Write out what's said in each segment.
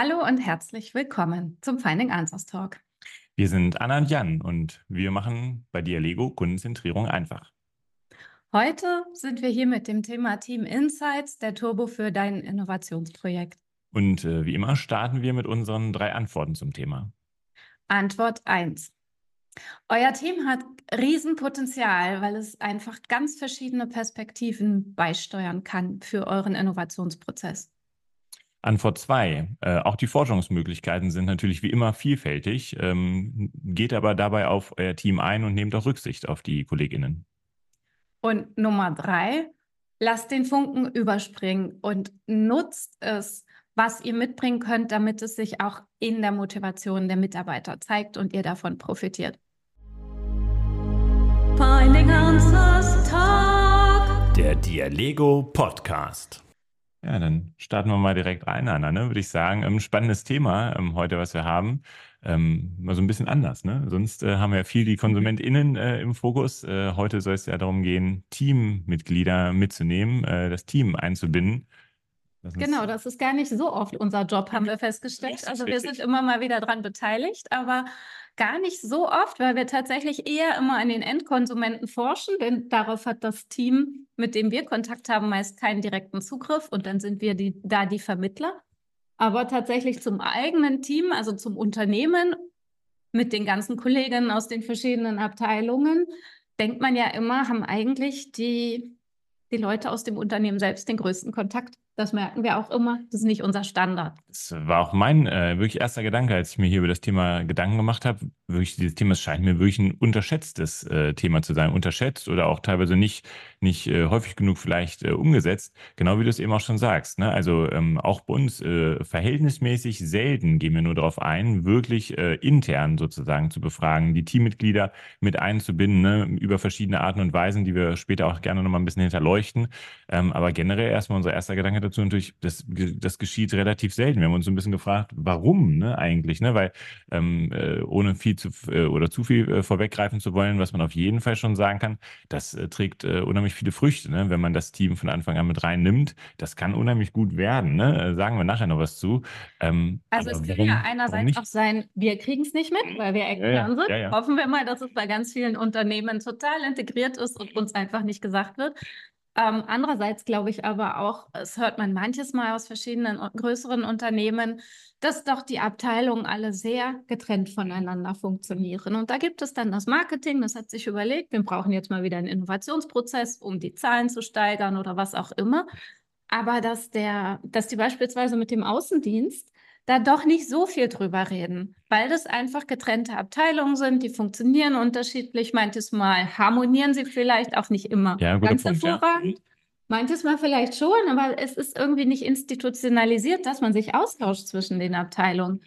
Hallo und herzlich willkommen zum Finding Answers Talk. Wir sind Anna und Jan und wir machen bei Dialego Kundenzentrierung einfach. Heute sind wir hier mit dem Thema Team Insights, der Turbo für dein Innovationsprojekt. Und äh, wie immer starten wir mit unseren drei Antworten zum Thema. Antwort 1. Euer Team hat Riesenpotenzial, weil es einfach ganz verschiedene Perspektiven beisteuern kann für euren Innovationsprozess. Antwort zwei. Äh, auch die Forschungsmöglichkeiten sind natürlich wie immer vielfältig. Ähm, geht aber dabei auf euer Team ein und nehmt auch Rücksicht auf die KollegInnen. Und Nummer drei, lasst den Funken überspringen und nutzt es, was ihr mitbringen könnt, damit es sich auch in der Motivation der Mitarbeiter zeigt und ihr davon profitiert. Finding Answers Talk. Der Dialego Podcast. Ja, dann starten wir mal direkt rein, Anna, ne? würde ich sagen. Ein ähm, spannendes Thema ähm, heute, was wir haben. Ähm, mal so ein bisschen anders. Ne? Sonst äh, haben wir ja viel die KonsumentInnen äh, im Fokus. Äh, heute soll es ja darum gehen, Teammitglieder mitzunehmen, äh, das Team einzubinden. Genau, das ist gar nicht so oft unser Job, haben wir festgestellt. Also wir sind immer mal wieder dran beteiligt, aber gar nicht so oft, weil wir tatsächlich eher immer an den Endkonsumenten forschen, denn darauf hat das Team, mit dem wir Kontakt haben, meist keinen direkten Zugriff und dann sind wir die, da die Vermittler. Aber tatsächlich zum eigenen Team, also zum Unternehmen mit den ganzen Kolleginnen aus den verschiedenen Abteilungen, denkt man ja immer, haben eigentlich die, die Leute aus dem Unternehmen selbst den größten Kontakt. Das merken wir auch immer. Das ist nicht unser Standard. Das war auch mein äh, wirklich erster Gedanke, als ich mir hier über das Thema Gedanken gemacht habe. Wirklich, dieses Thema scheint mir wirklich ein unterschätztes äh, Thema zu sein. Unterschätzt oder auch teilweise nicht, nicht äh, häufig genug vielleicht äh, umgesetzt. Genau wie du es eben auch schon sagst. Ne? Also ähm, auch bei uns äh, verhältnismäßig selten gehen wir nur darauf ein, wirklich äh, intern sozusagen zu befragen, die Teammitglieder mit einzubinden, ne? über verschiedene Arten und Weisen, die wir später auch gerne nochmal ein bisschen hinterleuchten. Ähm, aber generell erstmal unser erster Gedanke dazu natürlich, das, das geschieht relativ selten. Wir haben uns so ein bisschen gefragt, warum ne, eigentlich, ne? Weil ähm, äh, ohne viel zu äh, oder zu viel äh, vorweggreifen zu wollen, was man auf jeden Fall schon sagen kann, das trägt unheimlich viele Früchte, ne? wenn man das Team von Anfang an mit reinnimmt. Das kann unheimlich gut werden, ne? Sagen wir nachher noch was zu. Ähm, also es kann ja einerseits auch sein, wir kriegen es nicht mit, weil wir extern ja, ja, sind. Ja, Hoffen wir mal, dass es bei ganz vielen Unternehmen total integriert ist und uns einfach nicht gesagt wird. Ähm, andererseits glaube ich aber auch, es hört man manches Mal aus verschiedenen größeren Unternehmen, dass doch die Abteilungen alle sehr getrennt voneinander funktionieren. Und da gibt es dann das Marketing, das hat sich überlegt, wir brauchen jetzt mal wieder einen Innovationsprozess, um die Zahlen zu steigern oder was auch immer. Aber dass der, dass die beispielsweise mit dem Außendienst da doch nicht so viel drüber reden, weil das einfach getrennte Abteilungen sind, die funktionieren unterschiedlich. Manches Mal harmonieren sie vielleicht auch nicht immer ja, ganz Punkt, hervorragend. Ja. Manches Mal vielleicht schon, aber es ist irgendwie nicht institutionalisiert, dass man sich austauscht zwischen den Abteilungen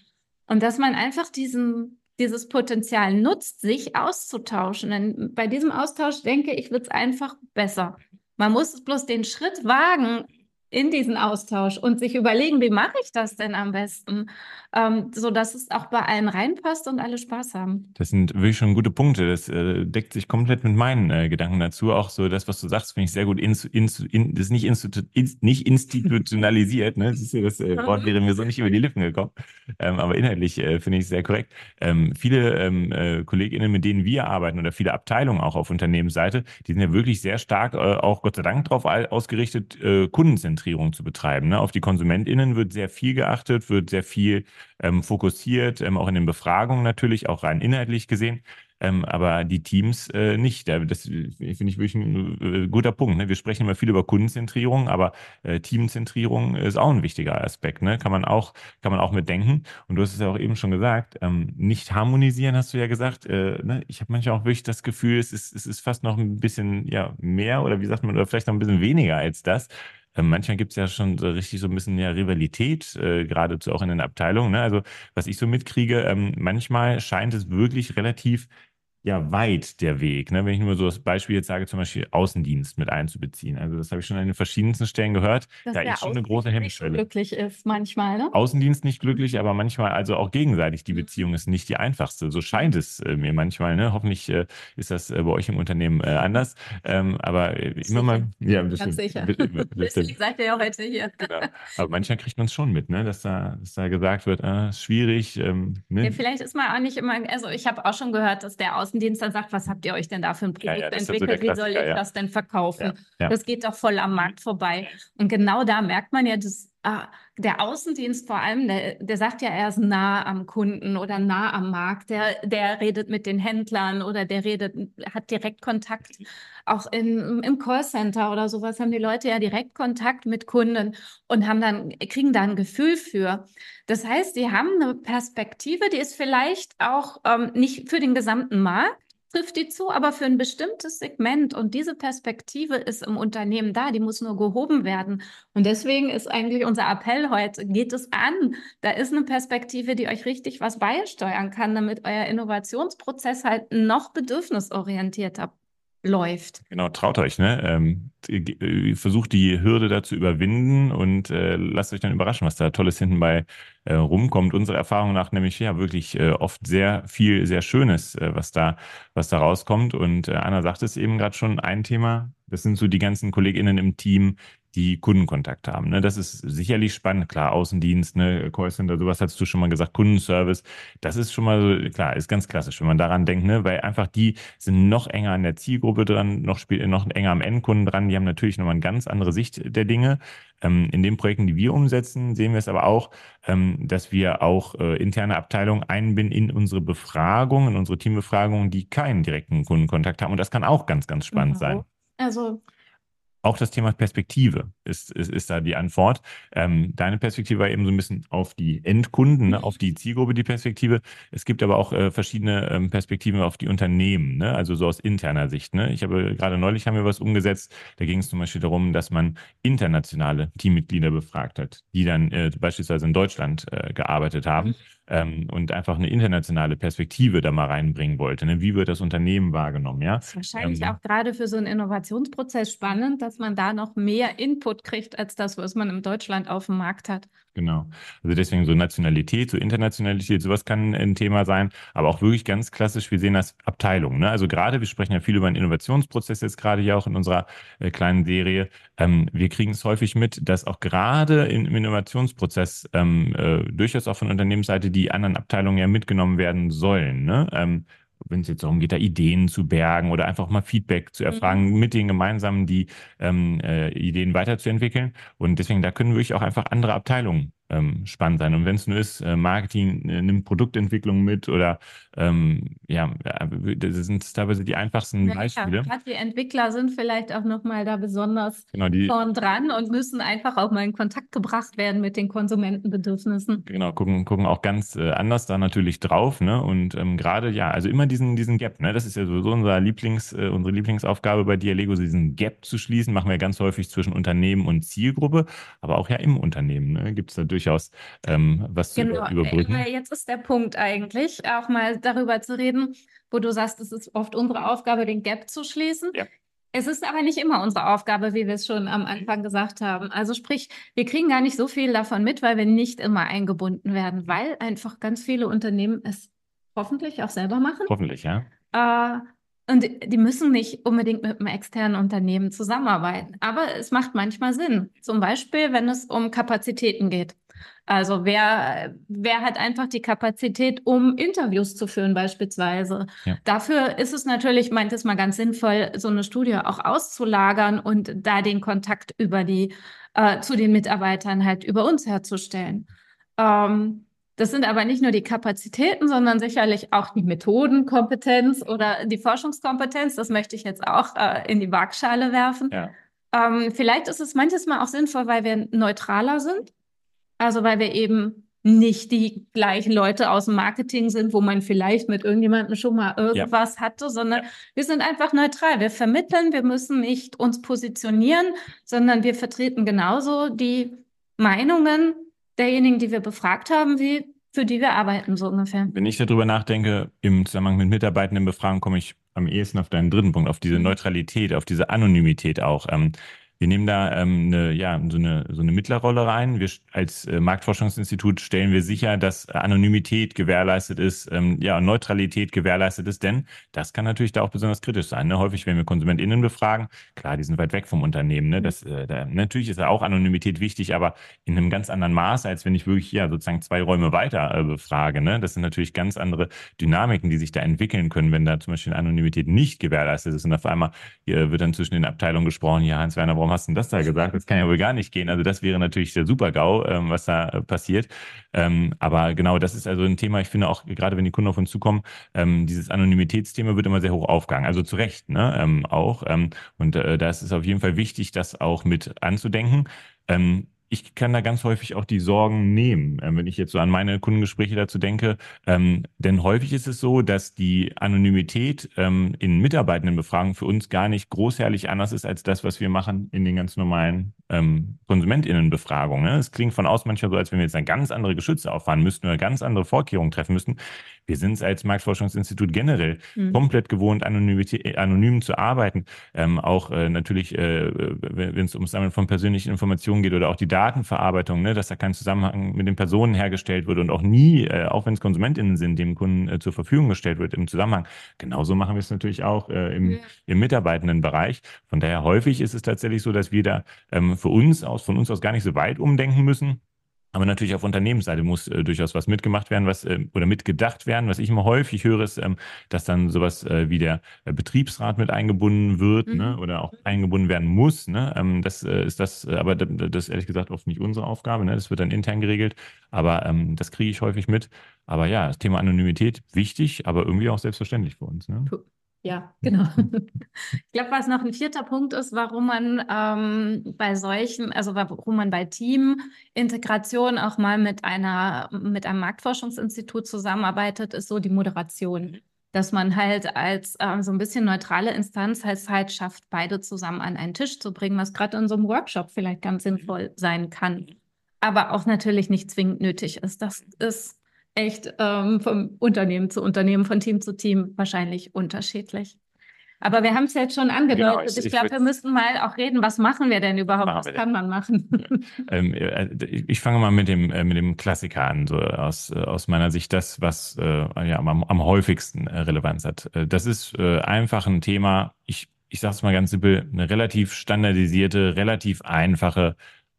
und dass man einfach diesen, dieses Potenzial nutzt, sich auszutauschen. Denn bei diesem Austausch denke ich, wird es einfach besser. Man muss bloß den Schritt wagen, in diesen Austausch und sich überlegen, wie mache ich das denn am besten, ähm, so dass es auch bei allen reinpasst und alle Spaß haben. Das sind wirklich schon gute Punkte. Das äh, deckt sich komplett mit meinen äh, Gedanken dazu. Auch so das, was du sagst, finde ich sehr gut. Insu, insu, in, das ist nicht, institu, in, nicht institutionalisiert. Ne? Das, ist ja das äh, Wort wäre mir so nicht über die Lippen gekommen. Ähm, aber inhaltlich äh, finde ich es sehr korrekt. Ähm, viele ähm, äh, KollegInnen, mit denen wir arbeiten oder viele Abteilungen auch auf Unternehmensseite, die sind ja wirklich sehr stark, äh, auch Gott sei Dank darauf ausgerichtet, äh, kundenzentriert Kundenzentrierung zu betreiben. Ne? Auf die KonsumentInnen wird sehr viel geachtet, wird sehr viel ähm, fokussiert, ähm, auch in den Befragungen natürlich, auch rein inhaltlich gesehen. Ähm, aber die Teams äh, nicht. Das finde ich wirklich ein äh, guter Punkt. Ne? Wir sprechen immer viel über Kundenzentrierung, aber äh, Teamzentrierung ist auch ein wichtiger Aspekt. Ne? Kann man auch, kann man auch mitdenken. Und du hast es ja auch eben schon gesagt, ähm, nicht harmonisieren, hast du ja gesagt. Äh, ne? Ich habe manchmal auch wirklich das Gefühl, es ist, es ist fast noch ein bisschen ja, mehr oder wie sagt man, oder vielleicht noch ein bisschen weniger als das. Ähm, manchmal gibt es ja schon so richtig so ein bisschen ja Rivalität, äh, geradezu auch in den Abteilungen. Ne? Also was ich so mitkriege, ähm, manchmal scheint es wirklich relativ ja weit der Weg. Ne? Wenn ich nur so das Beispiel jetzt sage, zum Beispiel Außendienst mit einzubeziehen. Also das habe ich schon an den verschiedensten Stellen gehört. Dass da ist schon eine große Hemmschwelle. glücklich ist manchmal, ne? Außendienst nicht glücklich, aber manchmal also auch gegenseitig. Die mhm. Beziehung ist nicht die einfachste. So scheint es äh, mir manchmal. Ne? Hoffentlich äh, ist das äh, bei euch im Unternehmen äh, anders. Ähm, aber äh, immer mal. Ja, das Ganz sicher. Deswegen seid ihr ja heute hier. Genau. Aber manchmal kriegt man es schon mit, ne? dass, da, dass da gesagt wird, äh, schwierig. Ähm, ne? ja, vielleicht ist man auch nicht immer, also ich habe auch schon gehört, dass der Außendienst dann sagt, was habt ihr euch denn da für ein Produkt ja, ja, entwickelt? So Wie soll ich das denn verkaufen? Das geht doch voll am Markt vorbei. Und genau da merkt man ja, dass der Außendienst vor allem, der, der sagt ja, er ist nah am Kunden oder nah am Markt. Der, der redet mit den Händlern oder der redet, hat direkt Kontakt. Auch in, im Callcenter oder sowas haben die Leute ja direkt Kontakt mit Kunden und haben dann, kriegen da ein Gefühl für. Das heißt, sie haben eine Perspektive, die ist vielleicht auch ähm, nicht für den gesamten Markt, trifft die zu, aber für ein bestimmtes Segment. Und diese Perspektive ist im Unternehmen da, die muss nur gehoben werden. Und deswegen ist eigentlich unser Appell heute, geht es an. Da ist eine Perspektive, die euch richtig was beisteuern kann, damit euer Innovationsprozess halt noch bedürfnisorientierter läuft. Genau, traut euch, ne? Ähm, äh, versucht die Hürde da zu überwinden und äh, lasst euch dann überraschen, was da Tolles hinten bei äh, rumkommt. Unsere Erfahrung nach nämlich ja wirklich äh, oft sehr viel, sehr Schönes, äh, was da, was da rauskommt. Und äh, Anna sagt es eben gerade schon, ein Thema, das sind so die ganzen KollegInnen im Team, die Kundenkontakt haben. Ne? Das ist sicherlich spannend. Klar, Außendienst, ne, Callcenter, sowas hast du schon mal gesagt, Kundenservice. Das ist schon mal so, klar, ist ganz klassisch, wenn man daran denkt, ne? weil einfach die sind noch enger an der Zielgruppe dran, noch, noch enger am Endkunden dran. Die haben natürlich nochmal eine ganz andere Sicht der Dinge. Ähm, in den Projekten, die wir umsetzen, sehen wir es aber auch, ähm, dass wir auch äh, interne Abteilungen einbinden in unsere Befragung, in unsere Teambefragungen, die keinen direkten Kundenkontakt haben. Und das kann auch ganz, ganz spannend mhm. sein. Also auch das Thema Perspektive ist, ist, ist da die Antwort. Ähm, deine Perspektive war eben so ein bisschen auf die Endkunden, ne, auf die Zielgruppe die Perspektive. Es gibt aber auch äh, verschiedene ähm, Perspektiven auf die Unternehmen, ne? also so aus interner Sicht. Ne? Ich habe gerade neulich haben wir was umgesetzt. Da ging es zum Beispiel darum, dass man internationale Teammitglieder befragt hat, die dann äh, beispielsweise in Deutschland äh, gearbeitet haben. Mhm ähm, und einfach eine internationale Perspektive da mal reinbringen wollte. Ne? Wie wird das Unternehmen wahrgenommen? Ja? Das ist wahrscheinlich ähm, auch gerade für so einen Innovationsprozess spannend, dass man da noch mehr Input kriegt als das, was man in Deutschland auf dem Markt hat. Genau. Also deswegen so Nationalität, so Internationalität, sowas kann ein Thema sein, aber auch wirklich ganz klassisch, wir sehen das Abteilungen. Ne? Also gerade, wir sprechen ja viel über einen Innovationsprozess jetzt gerade hier auch in unserer äh, kleinen Serie. Ähm, wir kriegen es häufig mit, dass auch gerade im Innovationsprozess ähm, äh, durchaus auch von Unternehmensseite die anderen Abteilungen ja mitgenommen werden sollen. Ne? Ähm, wenn es jetzt darum geht, da Ideen zu bergen oder einfach mal Feedback zu erfragen, mhm. mit den gemeinsamen die ähm, äh, Ideen weiterzuentwickeln. Und deswegen, da können wirklich auch einfach andere Abteilungen ähm, spannend sein. Und wenn es nur ist, äh, Marketing äh, nimmt Produktentwicklung mit oder ähm, ja, das sind teilweise die einfachsten ja, Beispiele. Ja, gerade die Entwickler sind vielleicht auch nochmal da besonders genau, die, vorn dran und müssen einfach auch mal in Kontakt gebracht werden mit den Konsumentenbedürfnissen. Genau, gucken, gucken auch ganz äh, anders da natürlich drauf. Ne? Und ähm, gerade, ja, also immer diesen, diesen Gap, ne? das ist ja sowieso unser Lieblings, äh, unsere Lieblingsaufgabe bei Dialego, diesen Gap zu schließen, machen wir ganz häufig zwischen Unternehmen und Zielgruppe, aber auch ja im Unternehmen. Ne? Gibt es da durchaus ähm, was genau. zu überbrücken. Äh, jetzt ist der Punkt eigentlich, auch mal darüber zu reden, wo du sagst, es ist oft unsere Aufgabe, den Gap zu schließen. Ja. Es ist aber nicht immer unsere Aufgabe, wie wir es schon am Anfang gesagt haben. Also sprich, wir kriegen gar nicht so viel davon mit, weil wir nicht immer eingebunden werden, weil einfach ganz viele Unternehmen es hoffentlich auch selber machen. Hoffentlich, ja. Äh, und die müssen nicht unbedingt mit einem externen Unternehmen zusammenarbeiten. Aber es macht manchmal Sinn. Zum Beispiel, wenn es um Kapazitäten geht. Also wer, wer hat einfach die Kapazität, um Interviews zu führen beispielsweise. Ja. Dafür ist es natürlich, meint es mal ganz sinnvoll, so eine Studie auch auszulagern und da den Kontakt über die, äh, zu den Mitarbeitern halt über uns herzustellen. Ähm, das sind aber nicht nur die Kapazitäten, sondern sicherlich auch die Methodenkompetenz oder die Forschungskompetenz. Das möchte ich jetzt auch äh, in die Waagschale werfen. Ja. Ähm, vielleicht ist es manches Mal auch sinnvoll, weil wir neutraler sind. Also weil wir eben nicht die gleichen Leute aus dem Marketing sind, wo man vielleicht mit irgendjemandem schon mal irgendwas ja. hatte, sondern ja. wir sind einfach neutral. Wir vermitteln, wir müssen nicht uns positionieren, sondern wir vertreten genauso die Meinungen derjenigen, die wir befragt haben, wie für die wir arbeiten, so ungefähr. Wenn ich darüber nachdenke, im Zusammenhang mit Mitarbeitendenbefragung komme ich am ehesten auf deinen dritten Punkt, auf diese mhm. Neutralität, auf diese Anonymität auch. Ähm, wir nehmen da ähm, eine, ja, so, eine, so eine Mittlerrolle rein. Wir als äh, Marktforschungsinstitut stellen wir sicher, dass Anonymität gewährleistet ist, ähm, ja, Neutralität gewährleistet ist, denn das kann natürlich da auch besonders kritisch sein. Ne? Häufig, wenn wir KonsumentInnen befragen, klar, die sind weit weg vom Unternehmen. Ne? Das, äh, da, natürlich ist ja auch Anonymität wichtig, aber in einem ganz anderen Maß, als wenn ich wirklich ja sozusagen zwei Räume weiter äh, befrage. Ne? Das sind natürlich ganz andere Dynamiken, die sich da entwickeln können, wenn da zum Beispiel Anonymität nicht gewährleistet ist. Und auf einmal wird dann zwischen den Abteilungen gesprochen, ja, Hans-Werner, warum warum hast du das da gesagt? Das kann ja wohl gar nicht gehen. Also das wäre natürlich der Super-GAU, ähm, was da äh, passiert. Ähm, aber genau, das ist also ein Thema, ich finde auch, gerade wenn die Kunden auf uns zukommen, ähm, dieses Anonymitätsthema wird immer sehr hoch aufgegangen. Also zu Recht ne, ähm, auch. Ähm, und äh, da ist es auf jeden Fall wichtig, das auch mit anzudenken. Ähm, ich kann da ganz häufig auch die Sorgen nehmen, äh, wenn ich jetzt so an meine Kundengespräche dazu denke. Ähm, denn häufig ist es so, dass die Anonymität ähm, in Mitarbeitendenbefragungen für uns gar nicht großherrlich anders ist als das, was wir machen in den ganz normalen ähm, KonsumentInnenbefragungen. Ne? Es klingt von außen manchmal so, als wenn wir jetzt eine ganz andere Geschütze auffahren müssten oder ganz andere Vorkehrungen treffen müssten. Wir sind es als Marktforschungsinstitut generell mhm. komplett gewohnt, äh, anonym zu arbeiten. Ähm, auch äh, natürlich, äh, wenn es ums Sammeln von persönlichen Informationen geht oder auch die Datenverarbeitung, ne, dass da kein Zusammenhang mit den Personen hergestellt wird und auch nie, äh, auch wenn es KonsumentInnen sind, dem Kunden äh, zur Verfügung gestellt wird im Zusammenhang. Genauso machen wir es natürlich auch äh, im, ja. im Mitarbeitendenbereich. Von daher häufig ist es tatsächlich so, dass wir da ähm, für uns aus, von uns aus gar nicht so weit umdenken müssen aber natürlich auf Unternehmensseite muss äh, durchaus was mitgemacht werden, was äh, oder mitgedacht werden. Was ich immer häufig höre, ist, ähm, dass dann sowas äh, wie der äh, Betriebsrat mit eingebunden wird ne, mhm. ne, oder auch eingebunden werden muss. Ne? Ähm, das äh, ist das, äh, aber das ist ehrlich gesagt oft nicht unsere Aufgabe. Ne? Das wird dann intern geregelt. Aber ähm, das kriege ich häufig mit. Aber ja, das Thema Anonymität wichtig, aber irgendwie auch selbstverständlich für uns. Ne? Ja, genau. Ich glaube, was noch ein vierter Punkt ist, warum man ähm, bei solchen, also warum man bei Teamintegration auch mal mit einer, mit einem Marktforschungsinstitut zusammenarbeitet, ist so die Moderation. Dass man halt als äh, so ein bisschen neutrale Instanz halt Zeit schafft, beide zusammen an einen Tisch zu bringen, was gerade in so einem Workshop vielleicht ganz sinnvoll sein kann. Aber auch natürlich nicht zwingend nötig ist. Das ist echt ähm, vom Unternehmen zu Unternehmen, von Team zu Team wahrscheinlich unterschiedlich. Aber wir haben es jetzt schon angedeutet. Genau, ich, ich glaube, wir müssten mal auch reden, was machen wir denn überhaupt? Was kann denn? man machen? ähm, äh, ich fange mal mit dem, äh, mit dem Klassiker an, so aus, äh, aus meiner Sicht das, was äh, ja, am, am häufigsten äh, Relevanz hat. Äh, das ist einfach ein Thema, ich, ich sage es mal ganz simpel, eine relativ standardisierte, relativ einfache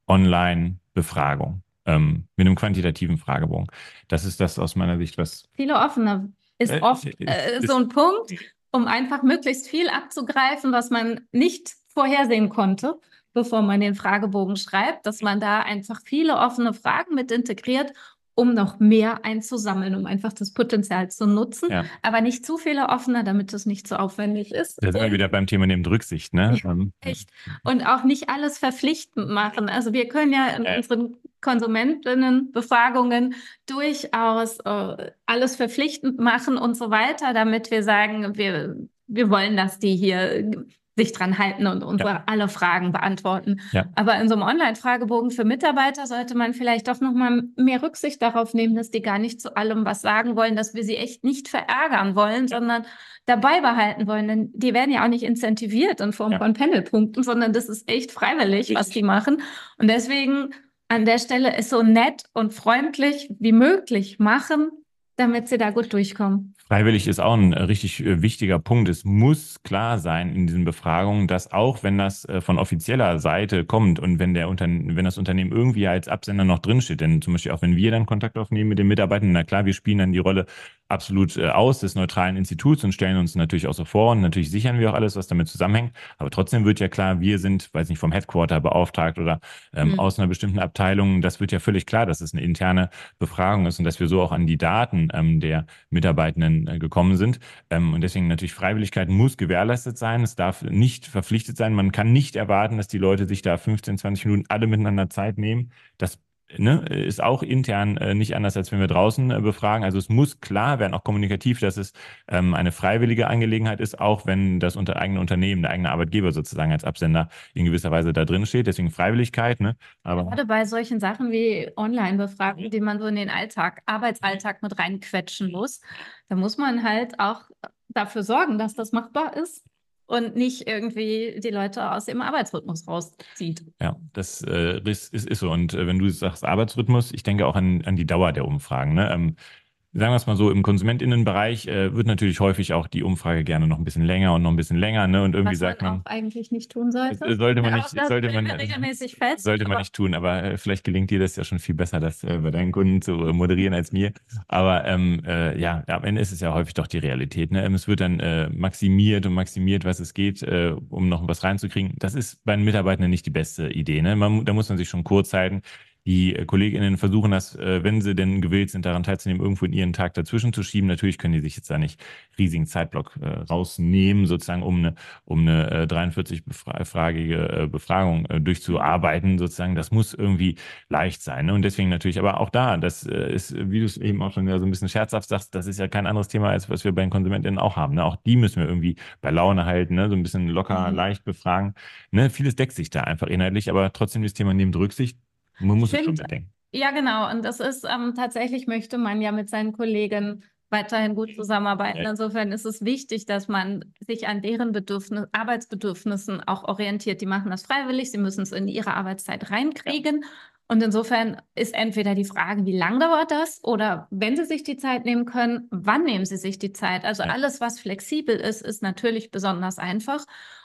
Online-Befragung ähm, mit einem quantitativen Fragebogen. Das ist das aus meiner Sicht, was. Viele offene ist äh, oft äh, so ein Punkt, um einfach möglichst viel abzugreifen, was man nicht vorhersehen konnte, bevor man den Fragebogen schreibt, dass man da einfach viele offene Fragen mit integriert um noch mehr einzusammeln, um einfach das Potenzial zu nutzen, ja. aber nicht zu viele offene, damit es nicht zu aufwendig ist. Da sind wir wieder beim Thema neben Rücksicht, ne? Ja, ähm, echt. Und auch nicht alles verpflichtend machen. Also wir können ja in äh. unseren Konsumentinnenbefragungen durchaus äh, alles verpflichtend machen und so weiter, damit wir sagen, wir, wir wollen, dass die hier sich dran halten und unsere ja. alle Fragen beantworten. Ja. Aber in so einem Online-Fragebogen für Mitarbeiter sollte man vielleicht doch noch mal mehr Rücksicht darauf nehmen, dass die gar nicht zu allem was sagen wollen, dass wir sie echt nicht verärgern wollen, ja. sondern dabei behalten wollen. Denn die werden ja auch nicht incentiviert in Form von Panelpunkten, sondern das ist echt freiwillig, Richtig. was die machen. Und deswegen an der Stelle ist so nett und freundlich wie möglich machen, damit sie da gut durchkommen. Freiwillig ist auch ein äh, richtig äh, wichtiger Punkt. Es muss klar sein in diesen Befragungen, dass auch wenn das äh, von offizieller Seite kommt und wenn der Unterne wenn das Unternehmen irgendwie als Absender noch drinsteht, denn zum Beispiel auch wenn wir dann Kontakt aufnehmen mit den Mitarbeitern, na klar, wir spielen dann die Rolle absolut aus des neutralen Instituts und stellen uns natürlich auch so vor und natürlich sichern wir auch alles, was damit zusammenhängt. Aber trotzdem wird ja klar, wir sind, weiß nicht, vom Headquarter beauftragt oder ähm, mhm. aus einer bestimmten Abteilung. Das wird ja völlig klar, dass es eine interne Befragung ist und dass wir so auch an die Daten ähm, der Mitarbeitenden äh, gekommen sind. Ähm, und deswegen natürlich Freiwilligkeit muss gewährleistet sein. Es darf nicht verpflichtet sein. Man kann nicht erwarten, dass die Leute sich da 15, 20 Minuten alle miteinander Zeit nehmen. Das ne, ist auch intern äh, nicht anders, als wenn wir draußen äh, befragen. Also es muss klar werden, auch kommunikativ, dass es ähm, eine freiwillige Angelegenheit ist, auch wenn das unter eigene Unternehmen, der eigene Arbeitgeber sozusagen als Absender in gewisser Weise da drin steht. Deswegen Freiwilligkeit. Ne? Aber Gerade bei solchen Sachen wie Online-Befragungen, die man so in den Alltag, Arbeitsalltag mit reinquetschen muss, da muss man halt auch dafür sorgen, dass das machbar ist und nicht irgendwie die Leute aus dem Arbeitsrhythmus rauszieht. Ja, das äh, ist, ist, so. Und äh, wenn du sagst Arbeitsrhythmus, ich denke auch an, an die Dauer der Umfragen. Ne? Ähm, sagen wir es mal so, im Konsumentinnenbereich äh, wird natürlich häufig auch die Umfrage gerne noch ein bisschen länger und noch ein bisschen länger, ne? Und irgendwie Was sagt man, auch eigentlich nicht tun sollte. Sollte man nicht, sollte man, regelmäßig fest, sollte man nicht tun. Aber äh, vielleicht gelingt dir das ja schon viel besser, das äh, bei deinen Kunden zu äh, moderieren als mir. Aber ähm, äh, ja, am Ende ist es ja häufig doch die Realität. Ne? Es wird dann äh, maximiert und maximiert, was es geht, äh, um noch was reinzukriegen. Das ist bei den Mitarbeitenden nicht die beste Idee. Ne? Man, da muss man sich schon kurz halten. Die äh, KollegInnen versuchen das, äh, wenn sie denn gewillt sind, daran teilzunehmen, irgendwo in ihren Tag dazwischen zu schieben. Natürlich können die sich jetzt da nicht riesigen Zeitblock äh, rausnehmen, sozusagen, um eine, um eine 43-fragige Befragung durchzuarbeiten, sozusagen. Das muss irgendwie leicht sein. Ne? Und deswegen natürlich, aber auch da, das ist, wie du es eben auch schon so ein bisschen scherzhaft sagst, das ist ja kein anderes Thema, als was wir bei den KonsumentInnen auch haben. Ne? Auch die müssen wir irgendwie bei Laune halten, ne? so ein bisschen locker, mhm. leicht befragen. Ne? Vieles deckt sich da einfach inhaltlich, aber trotzdem das Thema nimmt Rücksicht man muss es schon bedenken. Ja, genau. Und das ist ähm, tatsächlich möchte man ja mit seinen Kollegen weiterhin gut zusammenarbeiten. Insofern ist es wichtig, dass man sich an deren Bedürfnis, Arbeitsbedürfnissen auch orientiert. Die machen das freiwillig, sie müssen es in ihre Arbeitszeit reinkriegen. Ja. Und insofern ist entweder die Frage, wie lang dauert das? Oder wenn Sie sich die Zeit nehmen können, wann nehmen Sie sich die Zeit? Also ja. alles, was flexibel ist, ist natürlich besonders einfach.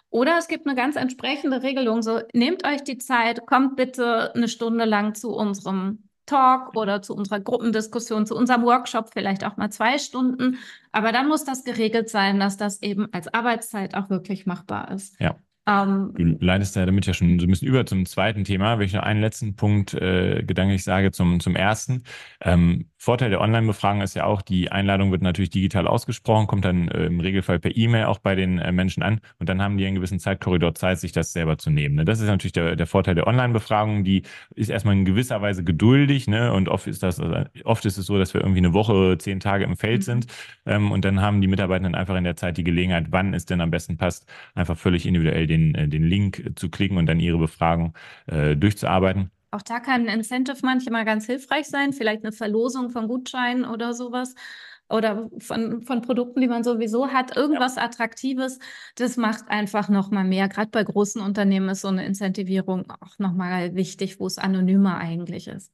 Oder es gibt eine ganz entsprechende Regelung, so nehmt euch die Zeit, kommt bitte eine Stunde lang zu unserem Talk oder zu unserer Gruppendiskussion, zu unserem Workshop, vielleicht auch mal zwei Stunden. Aber dann muss das geregelt sein, dass das eben als Arbeitszeit auch wirklich machbar ist. Ja. Ähm, du leitest ja damit ja schon so ein bisschen über zum zweiten Thema. Wenn ich noch einen letzten Punkt äh, gedanklich sage zum, zum ersten. Ähm, Vorteil der Online-Befragung ist ja auch, die Einladung wird natürlich digital ausgesprochen, kommt dann äh, im Regelfall per E-Mail auch bei den äh, Menschen an und dann haben die einen gewissen Zeitkorridor Zeit, sich das selber zu nehmen. Ne? Das ist natürlich der, der Vorteil der Online-Befragung, die ist erstmal in gewisser Weise geduldig ne? und oft ist das, also oft ist es so, dass wir irgendwie eine Woche, zehn Tage im Feld mhm. sind ähm, und dann haben die Mitarbeitenden einfach in der Zeit die Gelegenheit, wann es denn am besten passt, einfach völlig individuell den, äh, den Link zu klicken und dann ihre Befragung äh, durchzuarbeiten. Auch da kann ein Incentive manchmal ganz hilfreich sein, vielleicht eine Verlosung von Gutscheinen oder sowas oder von, von Produkten, die man sowieso hat, irgendwas ja. Attraktives, das macht einfach nochmal mehr. Gerade bei großen Unternehmen ist so eine Incentivierung auch nochmal wichtig, wo es anonymer eigentlich ist.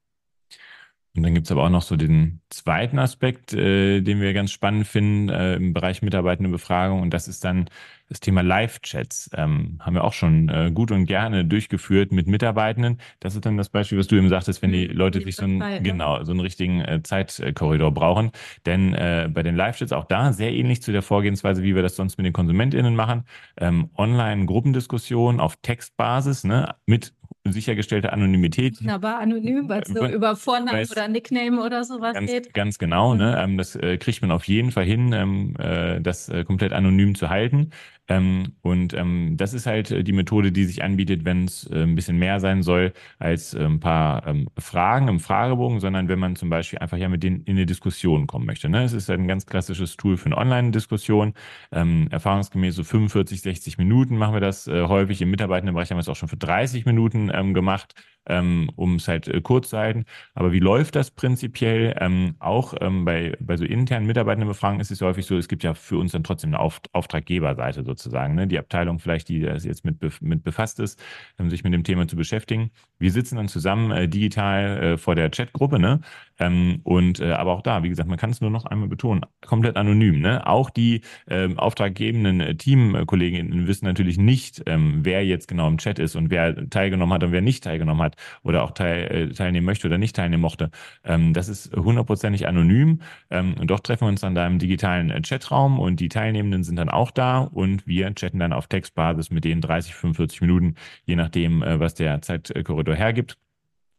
Und dann gibt es aber auch noch so den zweiten Aspekt, äh, den wir ganz spannend finden äh, im Bereich Mitarbeitendenbefragung. Und das ist dann das Thema Live-Chats. Ähm, haben wir auch schon äh, gut und gerne durchgeführt mit Mitarbeitenden. Das ist dann das Beispiel, was du eben sagtest, wenn die mhm. Leute sich so einen, Zeit, genau, so einen richtigen äh, Zeitkorridor brauchen. Denn äh, bei den Live-Chats auch da sehr ähnlich zu der Vorgehensweise, wie wir das sonst mit den KonsumentInnen machen. Ähm, Online-Gruppendiskussion auf Textbasis ne, mit sichergestellte Anonymität. Wunderbar anonym, weil es so über Vornamen oder Nickname oder sowas ganz, geht. Ganz genau, ne? Mhm. Ähm, das äh, kriegt man auf jeden Fall hin, ähm, äh, das äh, komplett anonym zu halten. Ähm, und das ist halt die Methode, die sich anbietet, wenn es ein bisschen mehr sein soll als ein paar Fragen im Fragebogen, sondern wenn man zum Beispiel einfach ja mit denen in eine Diskussion kommen möchte. Ne? Es ist ein ganz klassisches Tool für eine Online-Diskussion. Erfahrungsgemäß so 45, 60 Minuten machen wir das häufig. Im Mitarbeitendenbereich haben wir es auch schon für 30 Minuten ähm, gemacht ähm, um es halt äh, kurz zu halten. Aber wie läuft das prinzipiell? Ähm, auch ähm, bei, bei so internen Mitarbeitendenbefragungen ist es häufig so, es gibt ja für uns dann trotzdem eine Auf Auftraggeberseite sozusagen, ne? die Abteilung vielleicht, die das jetzt mit, mit befasst ist, um sich mit dem Thema zu beschäftigen. Wir sitzen dann zusammen äh, digital äh, vor der Chatgruppe, ne? Ähm, und äh, aber auch da, wie gesagt, man kann es nur noch einmal betonen, komplett anonym. Ne? Auch die ähm, auftraggebenden äh, Teamkolleginnen wissen natürlich nicht, ähm, wer jetzt genau im Chat ist und wer teilgenommen hat und wer nicht teilgenommen hat oder auch teil, äh, teilnehmen möchte oder nicht teilnehmen mochte. Ähm, das ist hundertprozentig anonym. Ähm, und doch treffen wir uns dann da im digitalen äh, Chatraum und die Teilnehmenden sind dann auch da und wir chatten dann auf Textbasis mit denen 30, 45 Minuten, je nachdem, äh, was der Zeitkorridor hergibt.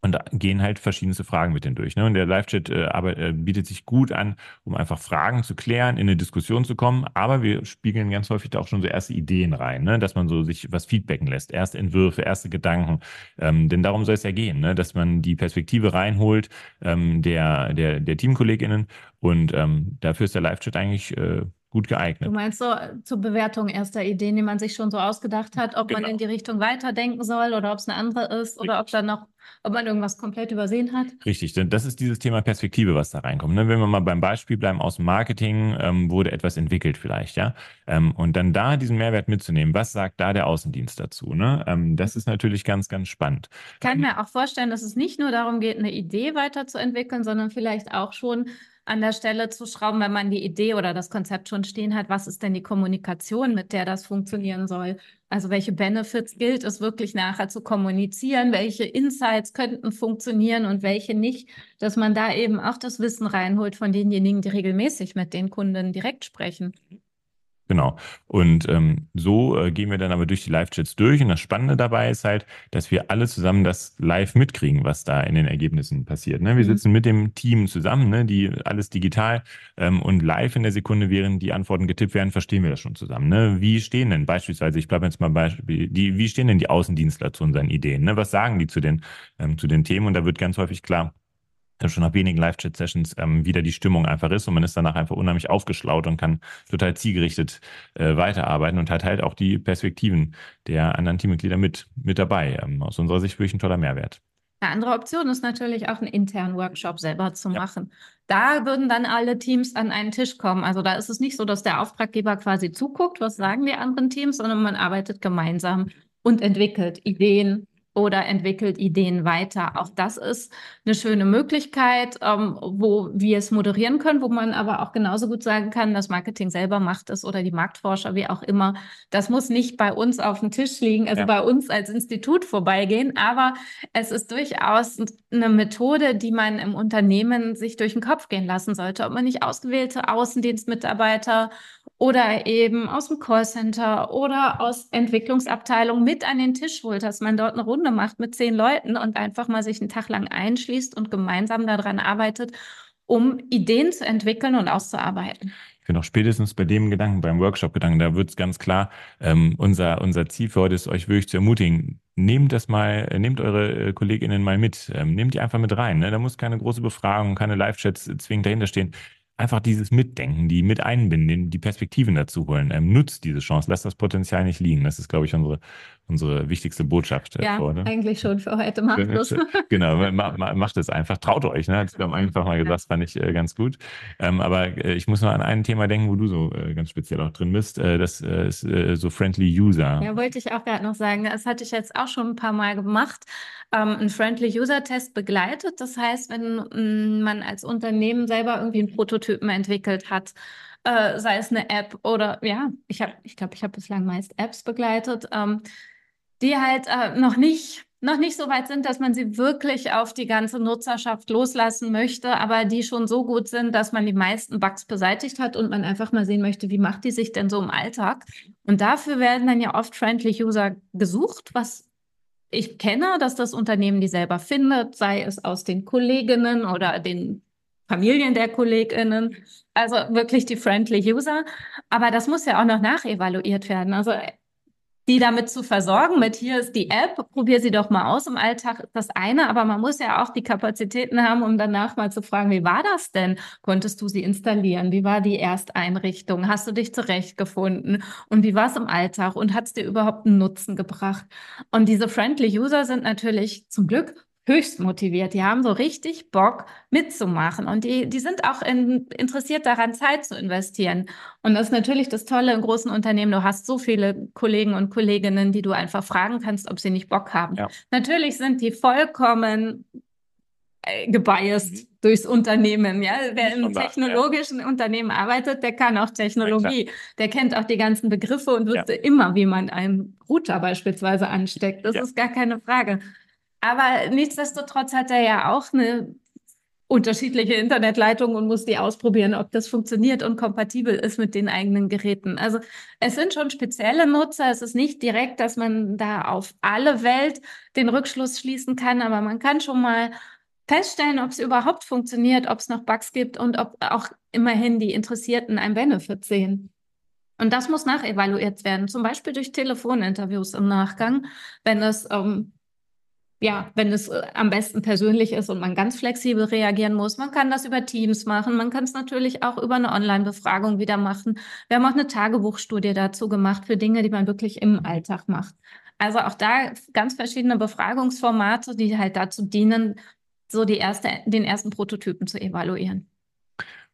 Und gehen halt verschiedenste Fragen mit denen durch. Ne? Und der Live-Chat äh, äh, bietet sich gut an, um einfach Fragen zu klären, in eine Diskussion zu kommen. Aber wir spiegeln ganz häufig da auch schon so erste Ideen rein, ne? dass man so sich was feedbacken lässt, erste Entwürfe, erste Gedanken. Ähm, denn darum soll es ja gehen, ne? dass man die Perspektive reinholt ähm, der, der, der TeamkollegInnen. Und ähm, dafür ist der Live-Chat eigentlich äh, gut geeignet. Du meinst so äh, zur Bewertung erster Ideen, die man sich schon so ausgedacht hat, ob genau. man in die Richtung weiterdenken soll oder ob es eine andere ist oder ob dann noch, ob man irgendwas komplett übersehen hat? Richtig, denn das ist dieses Thema Perspektive, was da reinkommt. Ne? Wenn wir mal beim Beispiel bleiben aus dem Marketing, ähm, wurde etwas entwickelt vielleicht, ja. Ähm, und dann da diesen Mehrwert mitzunehmen, was sagt da der Außendienst dazu? Ne? Ähm, das ist natürlich ganz, ganz spannend. Ich kann mir auch vorstellen, dass es nicht nur darum geht, eine Idee weiterzuentwickeln, sondern vielleicht auch schon an der Stelle zu schrauben, wenn man die Idee oder das Konzept schon stehen hat, was ist denn die Kommunikation, mit der das funktionieren soll? Also welche Benefits gilt es wirklich nachher zu kommunizieren? Welche Insights könnten funktionieren und welche nicht? Dass man da eben auch das Wissen reinholt von denjenigen, die regelmäßig mit den Kunden direkt sprechen. Genau. Und ähm, so äh, gehen wir dann aber durch die Live-Chats durch. Und das Spannende dabei ist halt, dass wir alle zusammen das live mitkriegen, was da in den Ergebnissen passiert. Ne? Wir mhm. sitzen mit dem Team zusammen, ne? die alles digital ähm, und live in der Sekunde, während die Antworten getippt werden, verstehen wir das schon zusammen. Ne? Wie stehen denn beispielsweise, ich bleibe jetzt mal Beispiel, die, wie stehen denn die Außendienstler zu unseren Ideen? Ne? Was sagen die zu den, ähm, zu den Themen? Und da wird ganz häufig klar, schon nach wenigen Live-Chat-Sessions ähm, wieder die Stimmung einfach ist und man ist danach einfach unheimlich aufgeschlaut und kann total zielgerichtet äh, weiterarbeiten und hat halt auch die Perspektiven der anderen Teammitglieder mit, mit dabei. Ähm, aus unserer Sicht wirklich ein toller Mehrwert. Eine andere Option ist natürlich auch einen internen Workshop selber zu ja. machen. Da würden dann alle Teams an einen Tisch kommen. Also da ist es nicht so, dass der Auftraggeber quasi zuguckt, was sagen die anderen Teams, sondern man arbeitet gemeinsam und entwickelt Ideen, oder entwickelt Ideen weiter. Auch das ist eine schöne Möglichkeit, ähm, wo wir es moderieren können, wo man aber auch genauso gut sagen kann, das Marketing selber macht es oder die Marktforscher, wie auch immer. Das muss nicht bei uns auf dem Tisch liegen, also ja. bei uns als Institut vorbeigehen, aber es ist durchaus eine Methode, die man im Unternehmen sich durch den Kopf gehen lassen sollte, ob man nicht ausgewählte Außendienstmitarbeiter oder eben aus dem Callcenter oder aus Entwicklungsabteilung mit an den Tisch holt, dass man dort eine Runde macht mit zehn Leuten und einfach mal sich einen Tag lang einschließt und gemeinsam daran arbeitet, um Ideen zu entwickeln und auszuarbeiten. Ich finde auch spätestens bei dem Gedanken, beim Workshop-Gedanken, da wird es ganz klar, ähm, unser, unser Ziel für heute ist, euch wirklich zu ermutigen, nehmt das mal, äh, nehmt eure äh, KollegInnen mal mit, ähm, nehmt die einfach mit rein. Ne? Da muss keine große Befragung, keine Live-Chats zwingend dahinter stehen einfach dieses Mitdenken, die mit einbinden, die Perspektiven dazu holen. Ähm, nutzt diese Chance, lasst das Potenzial nicht liegen. Das ist, glaube ich, unsere, unsere wichtigste Botschaft. Äh, ja, vor, ne? eigentlich schon für heute. Macht es. genau, ma, ma, macht es einfach. Traut euch. Ne? Hat am einfach mal gesagt, fand ich äh, ganz gut. Ähm, aber äh, ich muss noch an ein Thema denken, wo du so äh, ganz speziell auch drin bist. Äh, das äh, ist so Friendly User. Ja, wollte ich auch gerade noch sagen. Das hatte ich jetzt auch schon ein paar Mal gemacht. Ähm, ein Friendly User Test begleitet. Das heißt, wenn mm, man als Unternehmen selber irgendwie einen Prototypen entwickelt hat, sei es eine App oder ja, ich habe, ich glaube, ich habe bislang meist Apps begleitet. Ähm, die halt äh, noch nicht noch nicht so weit sind, dass man sie wirklich auf die ganze Nutzerschaft loslassen möchte, aber die schon so gut sind, dass man die meisten Bugs beseitigt hat und man einfach mal sehen möchte, wie macht die sich denn so im Alltag. Und dafür werden dann ja oft Friendly User gesucht, was ich kenne, dass das Unternehmen die selber findet, sei es aus den Kolleginnen oder den Familien der KollegInnen, also wirklich die Friendly User. Aber das muss ja auch noch nachevaluiert werden. Also die damit zu versorgen, mit hier ist die App, probier sie doch mal aus im Alltag, ist das eine, aber man muss ja auch die Kapazitäten haben, um danach mal zu fragen, wie war das denn? Konntest du sie installieren? Wie war die Ersteinrichtung? Hast du dich zurechtgefunden? Und wie war es im Alltag? Und hat es dir überhaupt einen Nutzen gebracht? Und diese Friendly User sind natürlich zum Glück höchst motiviert. Die haben so richtig Bock mitzumachen und die, die sind auch in, interessiert daran, Zeit zu investieren. Und das ist natürlich das Tolle in großen Unternehmen. Du hast so viele Kollegen und Kolleginnen, die du einfach fragen kannst, ob sie nicht Bock haben. Ja. Natürlich sind die vollkommen äh, gebiased mhm. durchs Unternehmen. Ja? Wer im technologischen ja. Unternehmen arbeitet, der kann auch Technologie. Ja, der kennt auch die ganzen Begriffe und wüsste immer, wie man einen Router beispielsweise ansteckt. Das ist gar keine Frage. Aber nichtsdestotrotz hat er ja auch eine unterschiedliche Internetleitungen und muss die ausprobieren, ob das funktioniert und kompatibel ist mit den eigenen Geräten. Also es sind schon spezielle Nutzer. Es ist nicht direkt, dass man da auf alle Welt den Rückschluss schließen kann, aber man kann schon mal feststellen, ob es überhaupt funktioniert, ob es noch Bugs gibt und ob auch immerhin die Interessierten ein Benefit sehen. Und das muss nachevaluiert werden, zum Beispiel durch Telefoninterviews im Nachgang, wenn es ähm, ja, wenn es äh, am besten persönlich ist und man ganz flexibel reagieren muss. Man kann das über Teams machen. Man kann es natürlich auch über eine Online-Befragung wieder machen. Wir haben auch eine Tagebuchstudie dazu gemacht für Dinge, die man wirklich im Alltag macht. Also auch da ganz verschiedene Befragungsformate, die halt dazu dienen, so die erste, den ersten Prototypen zu evaluieren.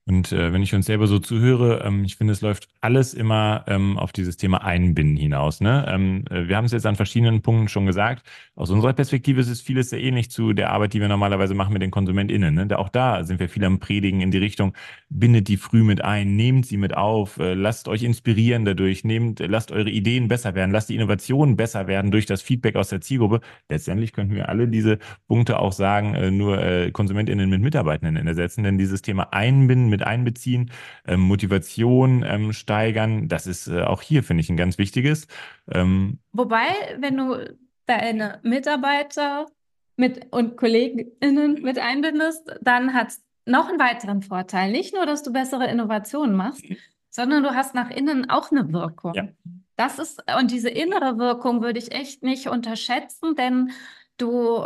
Und äh, wenn ich uns selber so zuhöre, ähm, ich finde, es läuft alles immer ähm, auf dieses Thema Einbinden hinaus. Ne? Ähm, äh, wir haben es jetzt an verschiedenen Punkten schon gesagt. Aus unserer Perspektive ist es vieles sehr ähnlich zu der Arbeit, die wir normalerweise machen mit den KonsumentInnen. Ne? Da, auch da sind wir viel am Predigen in die Richtung, bindet die früh mit ein, nehmt sie mit auf, äh, lasst euch inspirieren dadurch, nehmt, lasst eure Ideen besser werden, lasst die Innovationen besser werden durch das Feedback aus der Zielgruppe. Letztendlich könnten wir alle diese Punkte auch sagen, äh, nur äh, KonsumentInnen mit Mitarbeitenden ersetzen, denn dieses Thema Einbinden mit einbeziehen, ähm, Motivation ähm, steigern. Das ist äh, auch hier, finde ich, ein ganz wichtiges. Ähm, Wobei, wenn du deine Mitarbeiter mit und KollegInnen mit einbindest, dann hat es noch einen weiteren Vorteil. Nicht nur, dass du bessere Innovationen machst, sondern du hast nach innen auch eine Wirkung. Ja. Das ist, und diese innere Wirkung würde ich echt nicht unterschätzen, denn du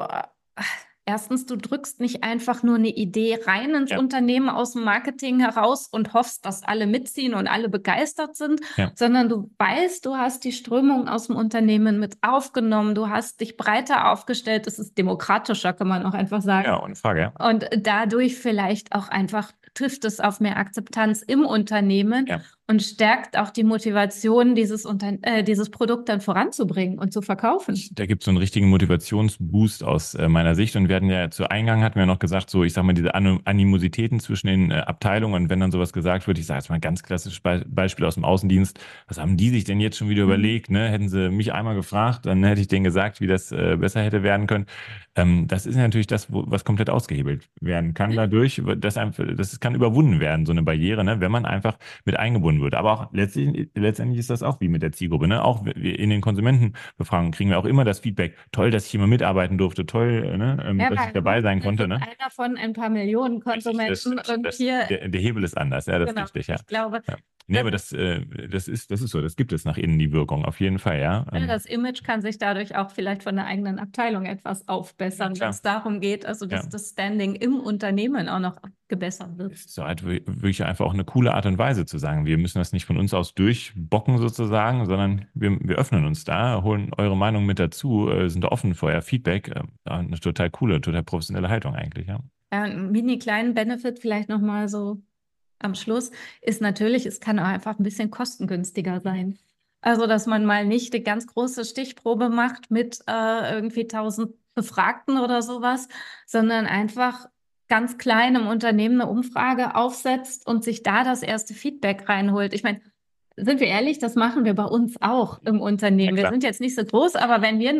Erstens, du drückst nicht einfach nur eine Idee rein ins ja. Unternehmen aus dem Marketing heraus und hoffst, dass alle mitziehen und alle begeistert sind, ja. sondern du weißt, du hast die Strömung aus dem Unternehmen mit aufgenommen, du hast dich breiter aufgestellt, es ist demokratischer, kann man auch einfach sagen. Ja, ohne Frage. Ja. Und dadurch vielleicht auch einfach trifft es auf mehr Akzeptanz im Unternehmen ja. Und stärkt auch die Motivation, dieses, Unter äh, dieses Produkt dann voranzubringen und zu verkaufen. Da gibt es so einen richtigen Motivationsboost aus äh, meiner Sicht. Und wir hatten ja zu Eingang hatten wir noch gesagt, so ich sag mal, diese An Animositäten zwischen den äh, Abteilungen und wenn dann sowas gesagt wird, ich sage jetzt mal ein ganz klassisches Be Beispiel aus dem Außendienst, was haben die sich denn jetzt schon wieder mhm. überlegt? Ne? Hätten sie mich einmal gefragt, dann hätte ich denen gesagt, wie das äh, besser hätte werden können. Ähm, das ist natürlich das, wo, was komplett ausgehebelt werden kann dadurch. Das, einfach, das kann überwunden werden, so eine Barriere, ne, wenn man einfach mit eingebunden wird. Aber auch letztlich, letztendlich ist das auch wie mit der Zielgruppe. Ne? Auch in den Konsumentenbefragungen kriegen wir auch immer das Feedback, toll, dass ich hier mal mitarbeiten durfte, toll, ne, ähm, ja, dass ich dabei sein konnte. Ne? Einer von ein paar Millionen Konsumenten. Das, das, hier der, der, Hebel ist anders, ja, das genau. ist richtig. Ja. Ich glaube, ja. Nee, aber das, äh, das, ist, das ist so, das gibt es nach innen die Wirkung, auf jeden Fall, ja. ja das Image kann sich dadurch auch vielleicht von der eigenen Abteilung etwas aufbessern, wenn es darum geht, also dass ja. das Standing im Unternehmen auch noch gebessert wird. Ist halt wirklich einfach auch eine coole Art und Weise zu sagen, wir müssen das nicht von uns aus durchbocken sozusagen, sondern wir, wir öffnen uns da, holen eure Meinung mit dazu, äh, sind offen für euer Feedback. Äh, eine total coole, total professionelle Haltung eigentlich, ja. Ja, einen mini kleinen Benefit vielleicht nochmal so am Schluss ist natürlich, es kann auch einfach ein bisschen kostengünstiger sein. Also, dass man mal nicht eine ganz große Stichprobe macht mit äh, irgendwie 1000 Befragten oder sowas, sondern einfach ganz klein im Unternehmen eine Umfrage aufsetzt und sich da das erste Feedback reinholt. Ich meine, sind wir ehrlich, das machen wir bei uns auch im Unternehmen. Ja, wir sind jetzt nicht so groß, aber wenn wir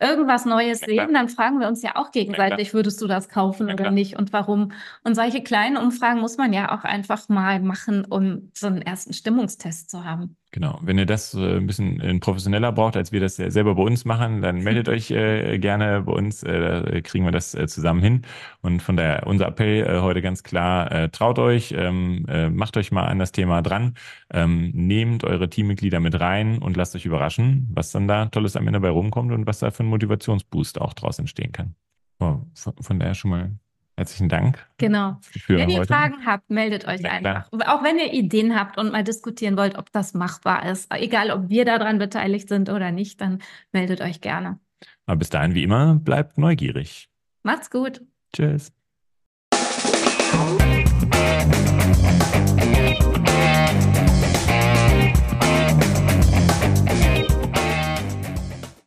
irgendwas Neues ja, sehen, dann fragen wir uns ja auch gegenseitig, ja, würdest du das kaufen oder nicht und warum? Und solche kleinen Umfragen muss man ja auch einfach mal machen, um so einen ersten Stimmungstest zu haben. Genau. Wenn ihr das äh, ein bisschen äh, professioneller braucht, als wir das selber bei uns machen, dann meldet euch äh, gerne bei uns. Äh, da kriegen wir das äh, zusammen hin. Und von daher unser Appell äh, heute ganz klar, äh, traut euch, ähm, äh, macht euch mal an das Thema dran, ähm, nehmt eure Teammitglieder mit rein und lasst euch überraschen, was dann da Tolles am Ende bei rumkommt und was da für ein Motivationsboost auch draus entstehen kann. Oh, von, von daher schon mal Herzlichen Dank. Genau. wenn ihr heute. Fragen habt, meldet euch ja, einfach. Klar. Auch wenn ihr Ideen habt und mal diskutieren wollt, ob das machbar ist. Egal, ob wir daran beteiligt sind oder nicht, dann meldet euch gerne. Aber bis dahin, wie immer, bleibt neugierig. Macht's gut. Tschüss.